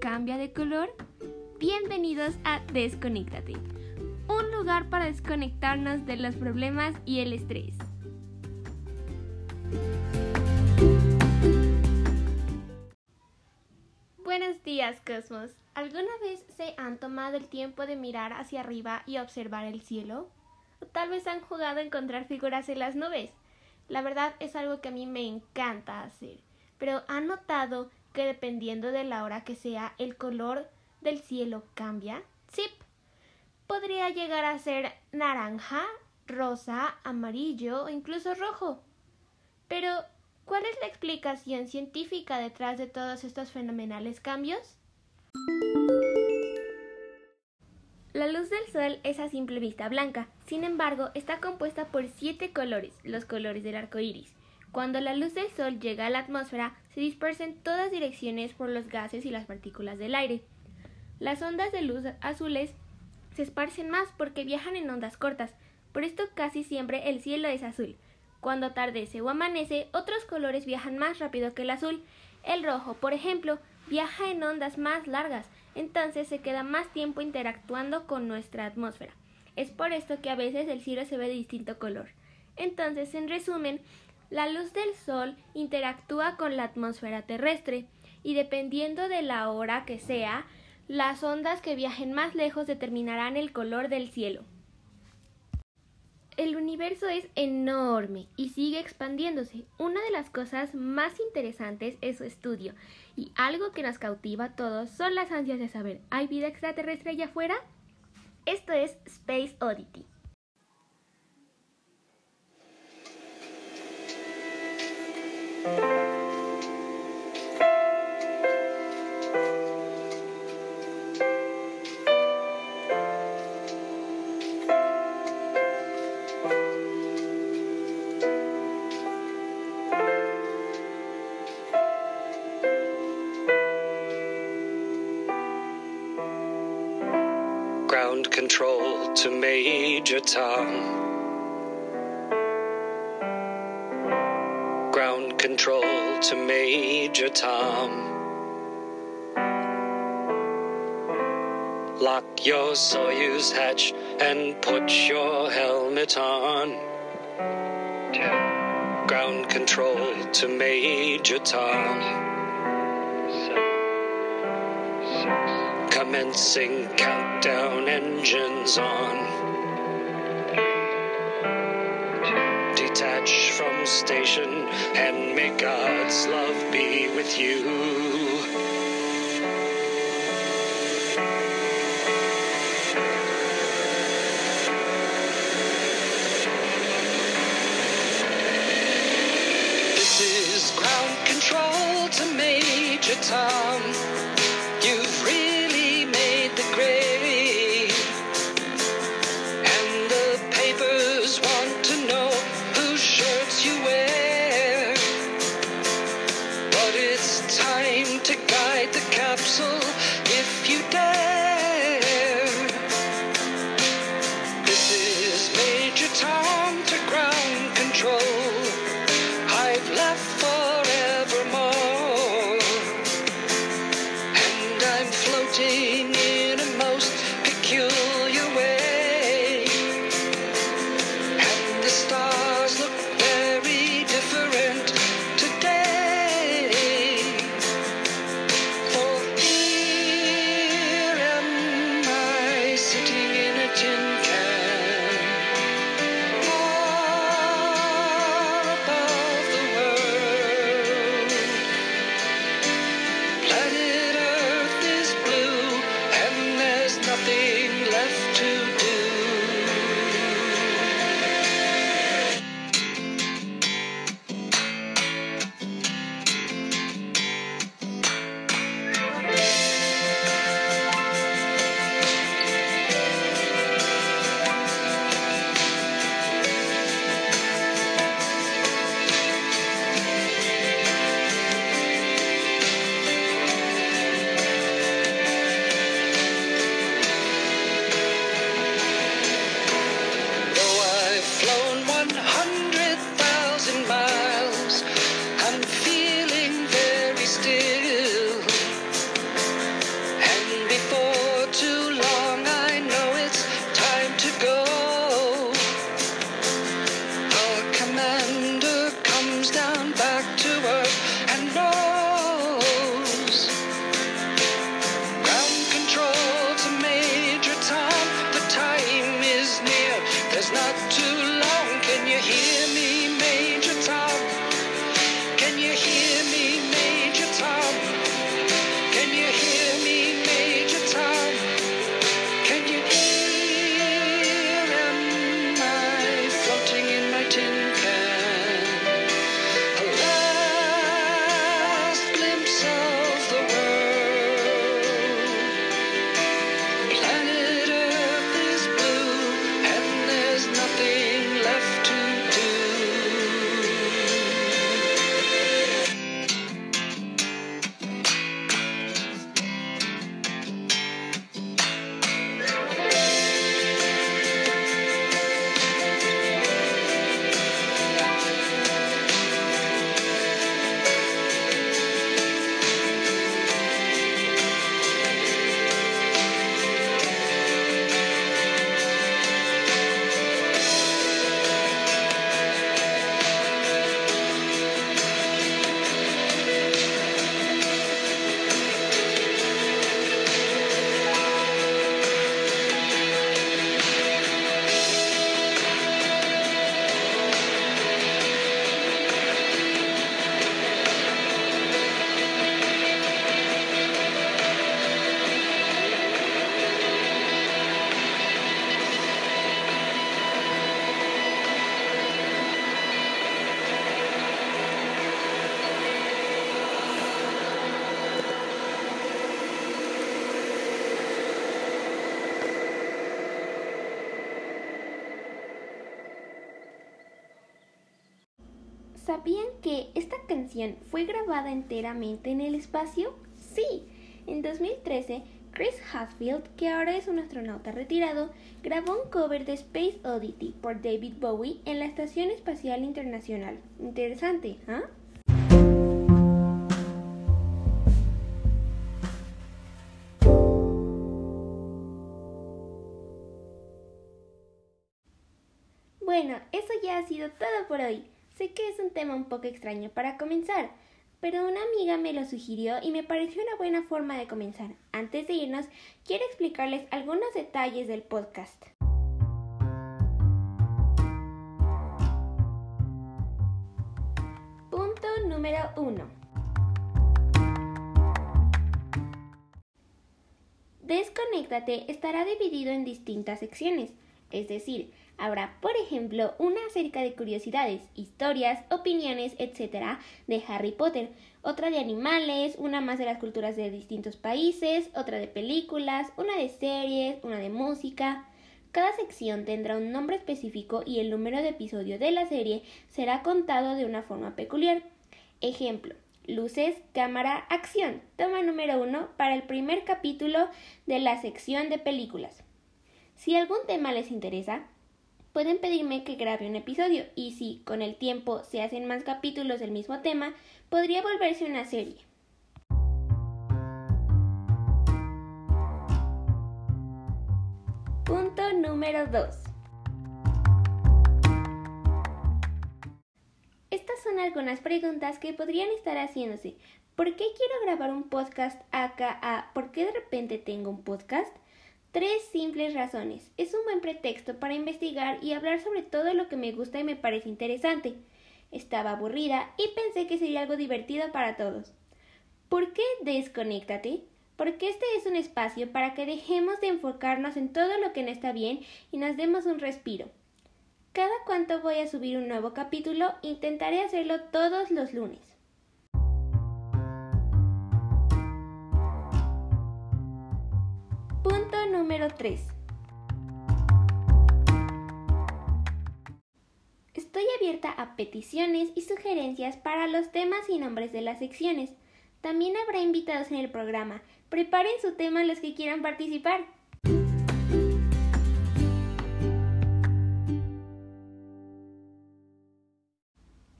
cambia de color? Bienvenidos a Desconéctate, un lugar para desconectarnos de los problemas y el estrés. Buenos días, Cosmos. ¿Alguna vez se han tomado el tiempo de mirar hacia arriba y observar el cielo? O tal vez han jugado a encontrar figuras en las nubes. La verdad es algo que a mí me encanta hacer. Pero ¿han notado que dependiendo de la hora que sea, el color del cielo cambia? Sí. Podría llegar a ser naranja, rosa, amarillo o incluso rojo. Pero, ¿cuál es la explicación científica detrás de todos estos fenomenales cambios? La luz del sol es a simple vista blanca, sin embargo, está compuesta por siete colores, los colores del arco iris. Cuando la luz del sol llega a la atmósfera, se dispersa en todas direcciones por los gases y las partículas del aire. Las ondas de luz azules se esparcen más porque viajan en ondas cortas, por esto casi siempre el cielo es azul. Cuando atardece o amanece, otros colores viajan más rápido que el azul. El rojo, por ejemplo, viaja en ondas más largas, entonces se queda más tiempo interactuando con nuestra atmósfera. Es por esto que a veces el cielo se ve de distinto color. Entonces, en resumen, la luz del sol interactúa con la atmósfera terrestre y dependiendo de la hora que sea, las ondas que viajen más lejos determinarán el color del cielo. El universo es enorme y sigue expandiéndose. Una de las cosas más interesantes es su estudio y algo que nos cautiva a todos son las ansias de saber, ¿hay vida extraterrestre allá afuera? Esto es Space Oddity. Ground control to Major Tom. Control to Major Tom. Lock your Soyuz hatch and put your helmet on. Ground control to Major Tom. Commencing countdown engines on. Station and may God's love be with you. This is ground control to Major Tom. To guide the capsule if you dare. ¿Sabían que esta canción fue grabada enteramente en el espacio? Sí, en 2013 Chris Hadfield, que ahora es un astronauta retirado, grabó un cover de Space Oddity por David Bowie en la Estación Espacial Internacional. Interesante, ¿ah? Bueno, eso ya ha sido todo por hoy. Sé que es un tema un poco extraño para comenzar, pero una amiga me lo sugirió y me pareció una buena forma de comenzar. Antes de irnos, quiero explicarles algunos detalles del podcast. Punto número 1. Desconéctate estará dividido en distintas secciones, es decir, Habrá, por ejemplo, una acerca de curiosidades, historias, opiniones, etc. de Harry Potter, otra de animales, una más de las culturas de distintos países, otra de películas, una de series, una de música. Cada sección tendrá un nombre específico y el número de episodio de la serie será contado de una forma peculiar. Ejemplo, luces, cámara, acción. Toma número uno para el primer capítulo de la sección de películas. Si algún tema les interesa, pueden pedirme que grabe un episodio y si con el tiempo se hacen más capítulos del mismo tema, podría volverse una serie. Punto número 2. Estas son algunas preguntas que podrían estar haciéndose. ¿Por qué quiero grabar un podcast acá por qué de repente tengo un podcast? Tres simples razones. Es un buen pretexto para investigar y hablar sobre todo lo que me gusta y me parece interesante. Estaba aburrida y pensé que sería algo divertido para todos. ¿Por qué desconéctate? Porque este es un espacio para que dejemos de enfocarnos en todo lo que no está bien y nos demos un respiro. Cada cuanto voy a subir un nuevo capítulo, intentaré hacerlo todos los lunes. Número 3. Estoy abierta a peticiones y sugerencias para los temas y nombres de las secciones. También habrá invitados en el programa. Preparen su tema los que quieran participar.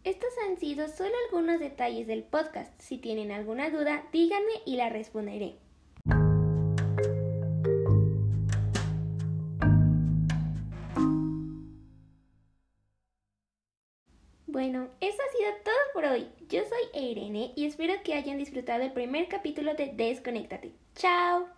Estos han sido solo algunos detalles del podcast. Si tienen alguna duda, díganme y la responderé. Bueno, eso ha sido todo por hoy. Yo soy Irene y espero que hayan disfrutado el primer capítulo de Desconéctate. ¡Chao!